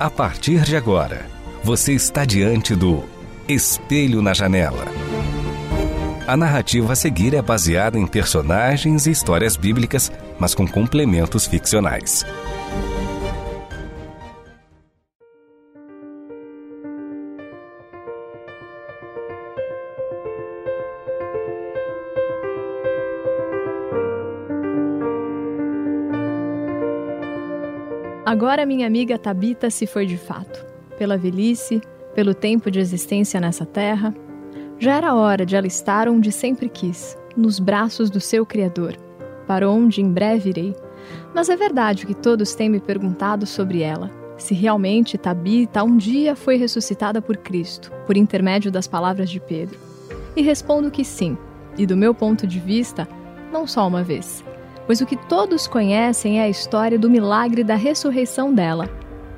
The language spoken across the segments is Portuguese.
A partir de agora, você está diante do Espelho na Janela. A narrativa a seguir é baseada em personagens e histórias bíblicas, mas com complementos ficcionais. Agora minha amiga Tabita se foi de fato, pela velhice, pelo tempo de existência nessa terra. Já era hora de ela estar onde sempre quis, nos braços do seu Criador, para onde em breve irei. Mas é verdade que todos têm me perguntado sobre ela, se realmente Tabita um dia foi ressuscitada por Cristo, por intermédio das palavras de Pedro. E respondo que sim, e do meu ponto de vista, não só uma vez pois o que todos conhecem é a história do milagre da ressurreição dela.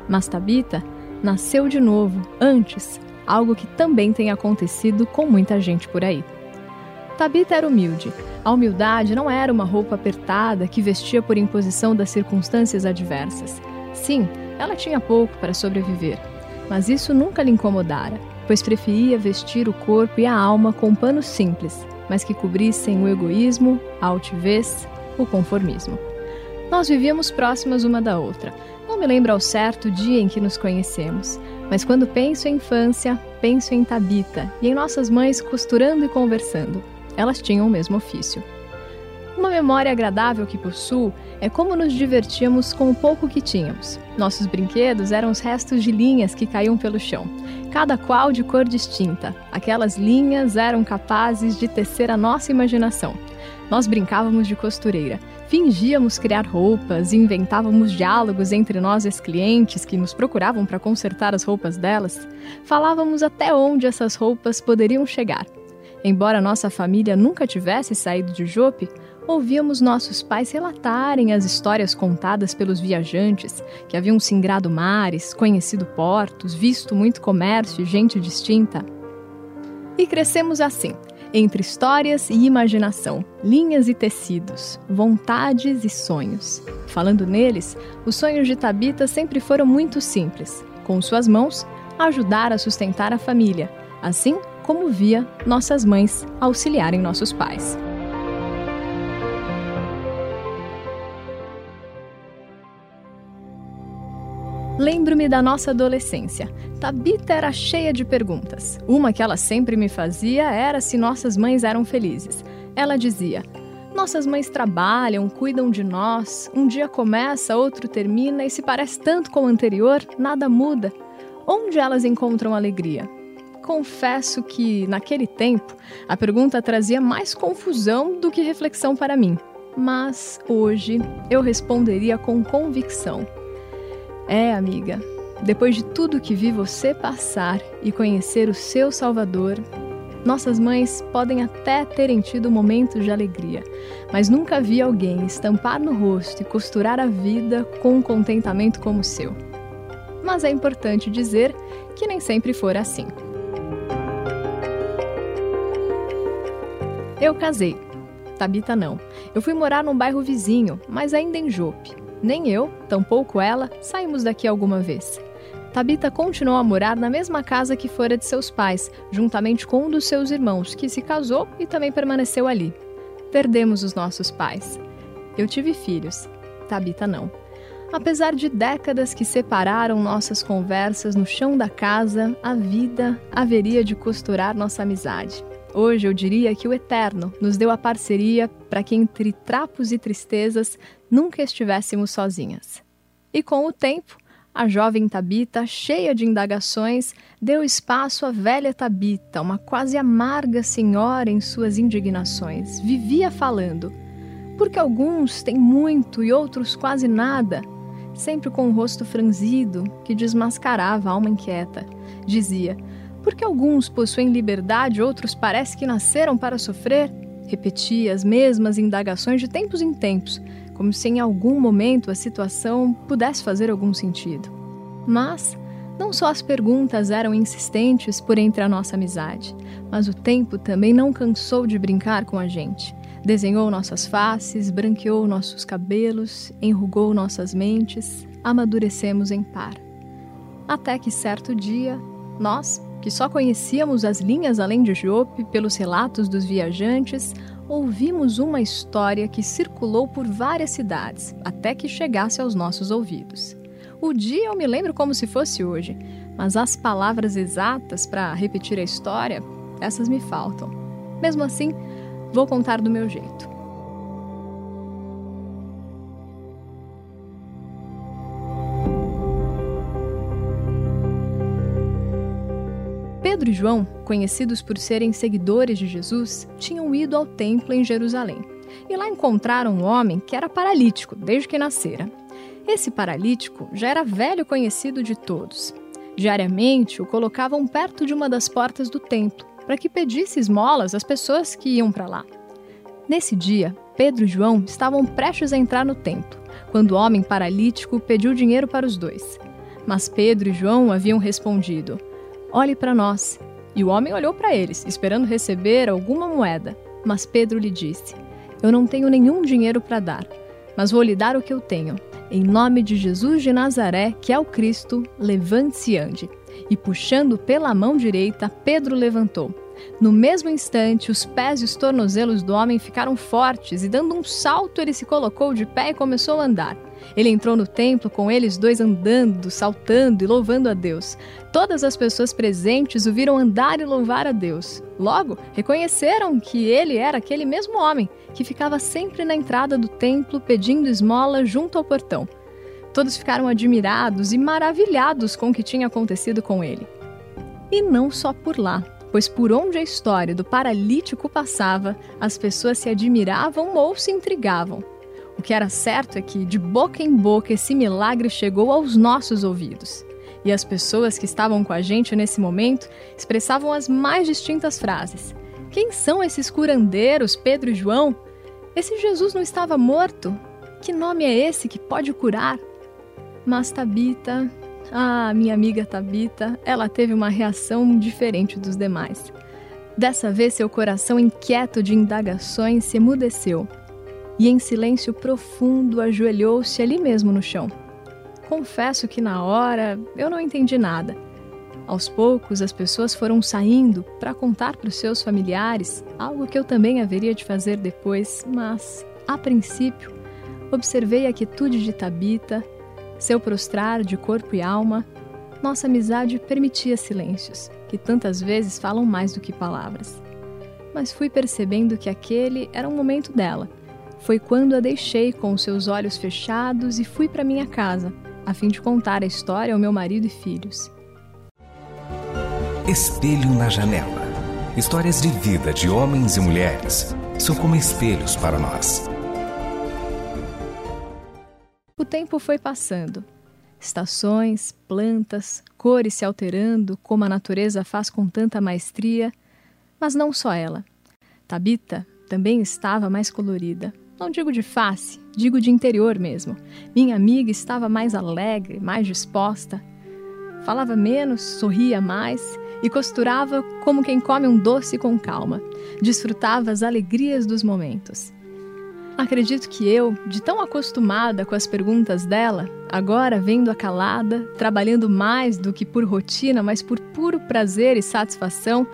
Mas Tabita nasceu de novo, antes, algo que também tem acontecido com muita gente por aí. Tabita era humilde. A humildade não era uma roupa apertada que vestia por imposição das circunstâncias adversas. Sim, ela tinha pouco para sobreviver, mas isso nunca lhe incomodara, pois preferia vestir o corpo e a alma com panos simples, mas que cobrissem o egoísmo, a altivez, o conformismo. Nós vivíamos próximas uma da outra. Não me lembro ao certo o dia em que nos conhecemos, mas quando penso em infância, penso em Tabita e em nossas mães costurando e conversando. Elas tinham o mesmo ofício. Uma memória agradável que possuo é como nos divertíamos com o pouco que tínhamos. Nossos brinquedos eram os restos de linhas que caíam pelo chão, cada qual de cor distinta. Aquelas linhas eram capazes de tecer a nossa imaginação. Nós brincávamos de costureira, fingíamos criar roupas e inventávamos diálogos entre nós e as clientes que nos procuravam para consertar as roupas delas. Falávamos até onde essas roupas poderiam chegar. Embora nossa família nunca tivesse saído de Jope, ouvíamos nossos pais relatarem as histórias contadas pelos viajantes que haviam singrado mares, conhecido portos, visto muito comércio e gente distinta. E crescemos assim, entre histórias e imaginação, linhas e tecidos, vontades e sonhos. Falando neles, os sonhos de Tabita sempre foram muito simples. Com suas mãos, ajudar a sustentar a família, assim como via nossas mães auxiliarem nossos pais. Lembro-me da nossa adolescência. Tabita era cheia de perguntas. Uma que ela sempre me fazia era se nossas mães eram felizes. Ela dizia: Nossas mães trabalham, cuidam de nós. Um dia começa, outro termina e se parece tanto com o anterior, nada muda. Onde elas encontram alegria? Confesso que, naquele tempo, a pergunta trazia mais confusão do que reflexão para mim. Mas hoje eu responderia com convicção é, amiga, depois de tudo que vi você passar e conhecer o seu Salvador, nossas mães podem até terem tido momentos de alegria, mas nunca vi alguém estampar no rosto e costurar a vida com um contentamento como o seu. Mas é importante dizer que nem sempre for assim. Eu casei. Tabita não. Eu fui morar num bairro vizinho, mas ainda em Jope. Nem eu, tampouco ela, saímos daqui alguma vez. Tabita continuou a morar na mesma casa que fora de seus pais, juntamente com um dos seus irmãos, que se casou e também permaneceu ali. Perdemos os nossos pais. Eu tive filhos, Tabita não. Apesar de décadas que separaram nossas conversas no chão da casa, a vida haveria de costurar nossa amizade. Hoje eu diria que o Eterno nos deu a parceria para que entre trapos e tristezas nunca estivéssemos sozinhas. E com o tempo, a jovem Tabita, cheia de indagações, deu espaço à velha Tabita, uma quase amarga senhora em suas indignações. Vivia falando: porque alguns têm muito e outros quase nada. sempre com o rosto franzido que desmascarava a alma inquieta. Dizia: Porque alguns possuem liberdade, outros parece que nasceram para sofrer? Repetia as mesmas indagações de tempos em tempos, como se em algum momento a situação pudesse fazer algum sentido. Mas não só as perguntas eram insistentes por entre a nossa amizade, mas o tempo também não cansou de brincar com a gente. Desenhou nossas faces, branqueou nossos cabelos, enrugou nossas mentes, amadurecemos em par. Até que certo dia, nós, que só conhecíamos as linhas além de Jope pelos relatos dos viajantes, ouvimos uma história que circulou por várias cidades até que chegasse aos nossos ouvidos. O dia eu me lembro como se fosse hoje, mas as palavras exatas para repetir a história, essas me faltam. Mesmo assim, vou contar do meu jeito. Pedro e João, conhecidos por serem seguidores de Jesus, tinham ido ao templo em Jerusalém. E lá encontraram um homem que era paralítico desde que nascera. Esse paralítico já era velho conhecido de todos. Diariamente o colocavam perto de uma das portas do templo para que pedisse esmolas às pessoas que iam para lá. Nesse dia, Pedro e João estavam prestes a entrar no templo, quando o homem paralítico pediu dinheiro para os dois. Mas Pedro e João haviam respondido: Olhe para nós. E o homem olhou para eles, esperando receber alguma moeda. Mas Pedro lhe disse: Eu não tenho nenhum dinheiro para dar, mas vou lhe dar o que eu tenho. Em nome de Jesus de Nazaré, que é o Cristo, levante-se e ande. E puxando pela mão direita, Pedro levantou. No mesmo instante, os pés e os tornozelos do homem ficaram fortes e, dando um salto, ele se colocou de pé e começou a andar. Ele entrou no templo com eles dois andando, saltando e louvando a Deus. Todas as pessoas presentes o viram andar e louvar a Deus. Logo, reconheceram que ele era aquele mesmo homem que ficava sempre na entrada do templo pedindo esmola junto ao portão. Todos ficaram admirados e maravilhados com o que tinha acontecido com ele. E não só por lá, pois por onde a história do paralítico passava, as pessoas se admiravam ou se intrigavam. O que era certo é que, de boca em boca, esse milagre chegou aos nossos ouvidos. E as pessoas que estavam com a gente nesse momento expressavam as mais distintas frases. Quem são esses curandeiros, Pedro e João? Esse Jesus não estava morto? Que nome é esse que pode curar? Mas Tabita, ah, minha amiga Tabita, ela teve uma reação diferente dos demais. Dessa vez, seu coração inquieto de indagações se emudeceu e, em silêncio profundo, ajoelhou-se ali mesmo no chão. Confesso que na hora eu não entendi nada. Aos poucos, as pessoas foram saindo para contar para os seus familiares, algo que eu também haveria de fazer depois, mas, a princípio, observei a quietude de Tabita, seu prostrar de corpo e alma. Nossa amizade permitia silêncios, que tantas vezes falam mais do que palavras. Mas fui percebendo que aquele era um momento dela foi quando a deixei com os seus olhos fechados e fui para minha casa, a fim de contar a história ao meu marido e filhos. Espelho na janela. Histórias de vida de homens e mulheres são como espelhos para nós. Tempo foi passando. Estações, plantas, cores se alterando, como a natureza faz com tanta maestria, mas não só ela. Tabita também estava mais colorida. Não digo de face, digo de interior mesmo. Minha amiga estava mais alegre, mais disposta. Falava menos, sorria mais e costurava como quem come um doce com calma. Desfrutava as alegrias dos momentos. Acredito que eu, de tão acostumada com as perguntas dela, agora vendo-a calada, trabalhando mais do que por rotina, mas por puro prazer e satisfação,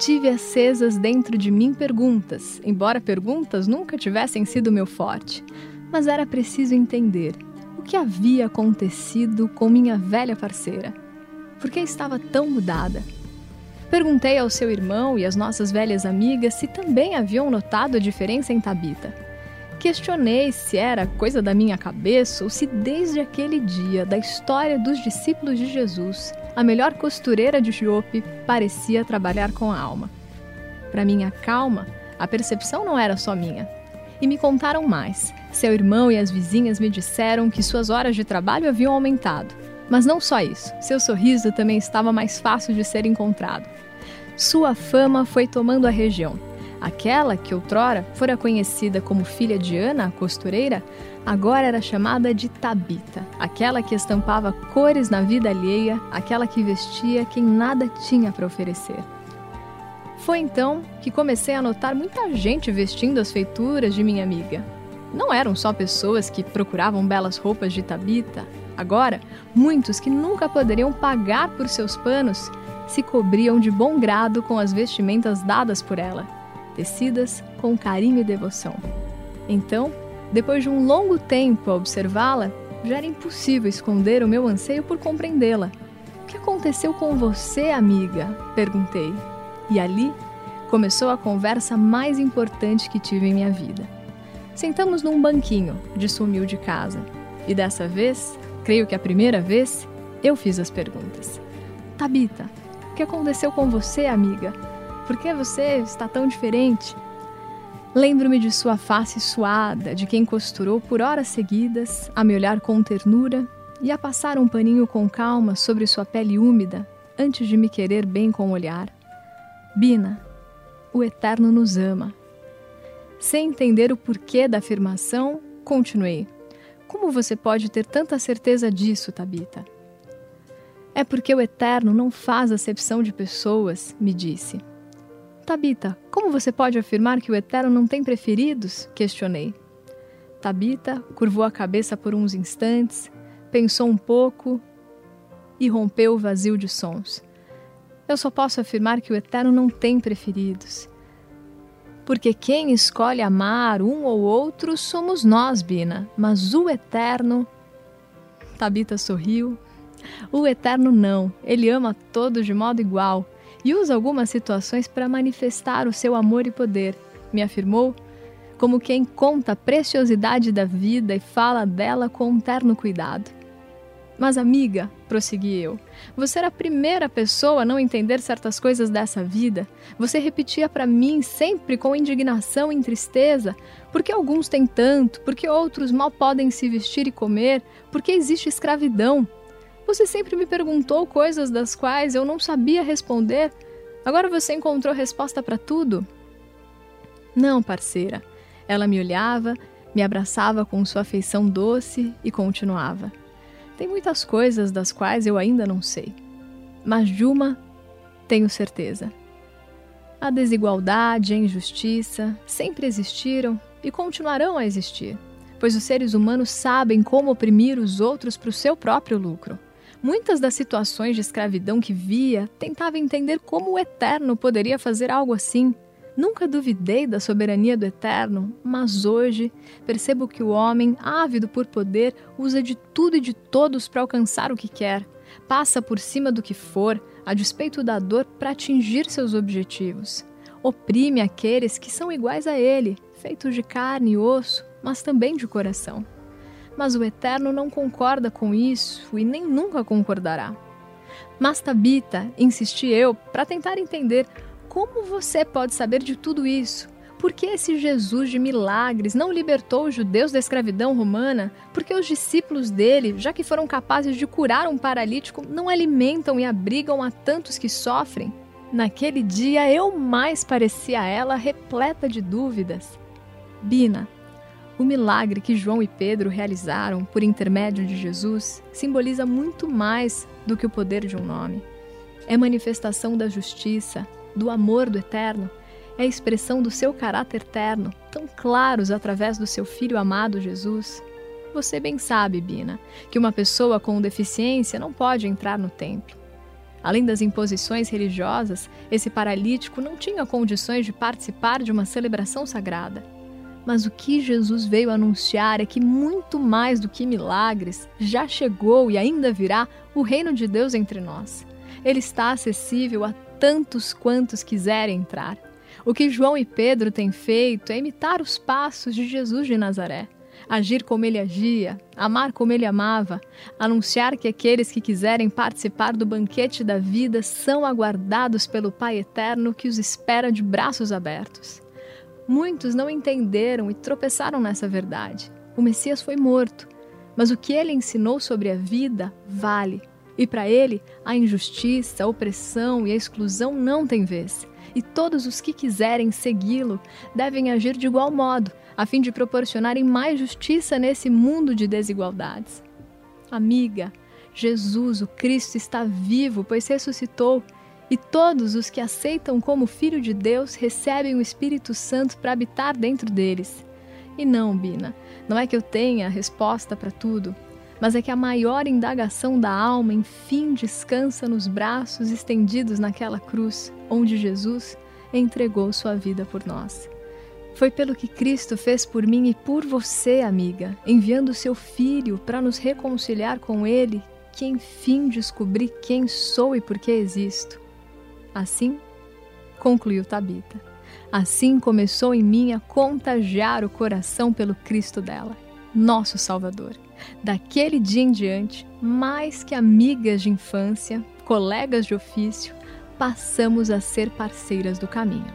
Tive acesas dentro de mim perguntas, embora perguntas nunca tivessem sido meu forte. Mas era preciso entender o que havia acontecido com minha velha parceira. Por que estava tão mudada? Perguntei ao seu irmão e às nossas velhas amigas se também haviam notado a diferença em Tabita. Questionei se era coisa da minha cabeça ou se desde aquele dia da história dos discípulos de Jesus a melhor costureira de Jope parecia trabalhar com a alma. Para minha calma, a percepção não era só minha. E me contaram mais. Seu irmão e as vizinhas me disseram que suas horas de trabalho haviam aumentado. Mas não só isso, seu sorriso também estava mais fácil de ser encontrado. Sua fama foi tomando a região. Aquela que outrora fora conhecida como filha de Ana, a costureira, agora era chamada de Tabita, aquela que estampava cores na vida alheia, aquela que vestia quem nada tinha para oferecer. Foi então que comecei a notar muita gente vestindo as feituras de minha amiga. Não eram só pessoas que procuravam belas roupas de Tabita. Agora, muitos que nunca poderiam pagar por seus panos se cobriam de bom grado com as vestimentas dadas por ela, tecidas com carinho e devoção. Então, depois de um longo tempo a observá-la, já era impossível esconder o meu anseio por compreendê-la. O que aconteceu com você, amiga? perguntei. E ali começou a conversa mais importante que tive em minha vida. Sentamos num banquinho de sua humilde casa. E dessa vez, creio que a primeira vez, eu fiz as perguntas. Tabita, o que aconteceu com você, amiga? Por que você está tão diferente? Lembro-me de sua face suada, de quem costurou por horas seguidas, a me olhar com ternura e a passar um paninho com calma sobre sua pele úmida, antes de me querer bem com o olhar. Bina, o Eterno nos ama. Sem entender o porquê da afirmação, continuei. Como você pode ter tanta certeza disso, Tabita? É porque o Eterno não faz acepção de pessoas, me disse. Tabita, como você pode afirmar que o Eterno não tem preferidos? Questionei. Tabita curvou a cabeça por uns instantes, pensou um pouco e rompeu o vazio de sons. Eu só posso afirmar que o Eterno não tem preferidos. Porque quem escolhe amar um ou outro somos nós, Bina, mas o Eterno. Tabita sorriu. O Eterno não, ele ama todos de modo igual e usa algumas situações para manifestar o seu amor e poder, me afirmou, como quem conta a preciosidade da vida e fala dela com um terno cuidado. Mas, amiga, prossegui eu, você era a primeira pessoa a não entender certas coisas dessa vida. Você repetia para mim sempre com indignação e tristeza: porque alguns têm tanto, porque outros mal podem se vestir e comer, porque existe escravidão. Você sempre me perguntou coisas das quais eu não sabia responder. Agora você encontrou resposta para tudo? Não, parceira. Ela me olhava, me abraçava com sua afeição doce e continuava. Tem muitas coisas das quais eu ainda não sei. Mas de uma tenho certeza. A desigualdade e a injustiça sempre existiram e continuarão a existir, pois os seres humanos sabem como oprimir os outros para o seu próprio lucro. Muitas das situações de escravidão que via tentava entender como o Eterno poderia fazer algo assim. Nunca duvidei da soberania do Eterno, mas hoje percebo que o homem, ávido por poder, usa de tudo e de todos para alcançar o que quer. Passa por cima do que for, a despeito da dor, para atingir seus objetivos. Oprime aqueles que são iguais a ele, feitos de carne e osso, mas também de coração mas o Eterno não concorda com isso e nem nunca concordará. Mas Tabita, insisti eu, para tentar entender como você pode saber de tudo isso. Por que esse Jesus de milagres não libertou os judeus da escravidão romana? Porque os discípulos dele, já que foram capazes de curar um paralítico, não alimentam e abrigam a tantos que sofrem? Naquele dia eu mais parecia a ela repleta de dúvidas. Bina, o milagre que João e Pedro realizaram por intermédio de Jesus simboliza muito mais do que o poder de um nome. É manifestação da justiça, do amor do eterno, é expressão do seu caráter eterno, tão claros através do seu filho amado Jesus. Você bem sabe, Bina, que uma pessoa com deficiência não pode entrar no templo. Além das imposições religiosas, esse paralítico não tinha condições de participar de uma celebração sagrada. Mas o que Jesus veio anunciar é que muito mais do que milagres, já chegou e ainda virá o reino de Deus entre nós. Ele está acessível a tantos quantos quiserem entrar. O que João e Pedro têm feito é imitar os passos de Jesus de Nazaré, agir como ele agia, amar como ele amava, anunciar que aqueles que quiserem participar do banquete da vida são aguardados pelo Pai eterno que os espera de braços abertos. Muitos não entenderam e tropeçaram nessa verdade. O Messias foi morto, mas o que ele ensinou sobre a vida vale. E para ele, a injustiça, a opressão e a exclusão não têm vez. E todos os que quiserem segui-lo devem agir de igual modo, a fim de proporcionarem mais justiça nesse mundo de desigualdades. Amiga, Jesus, o Cristo, está vivo, pois ressuscitou, e todos os que aceitam como Filho de Deus recebem o Espírito Santo para habitar dentro deles. E não, Bina, não é que eu tenha a resposta para tudo, mas é que a maior indagação da alma enfim descansa nos braços estendidos naquela cruz, onde Jesus entregou sua vida por nós. Foi pelo que Cristo fez por mim e por você, amiga, enviando seu Filho para nos reconciliar com Ele, que enfim descobri quem sou e por que existo. Assim, concluiu Tabita. Assim começou em mim a contagiar o coração pelo Cristo dela, nosso Salvador. Daquele dia em diante, mais que amigas de infância, colegas de ofício, passamos a ser parceiras do caminho.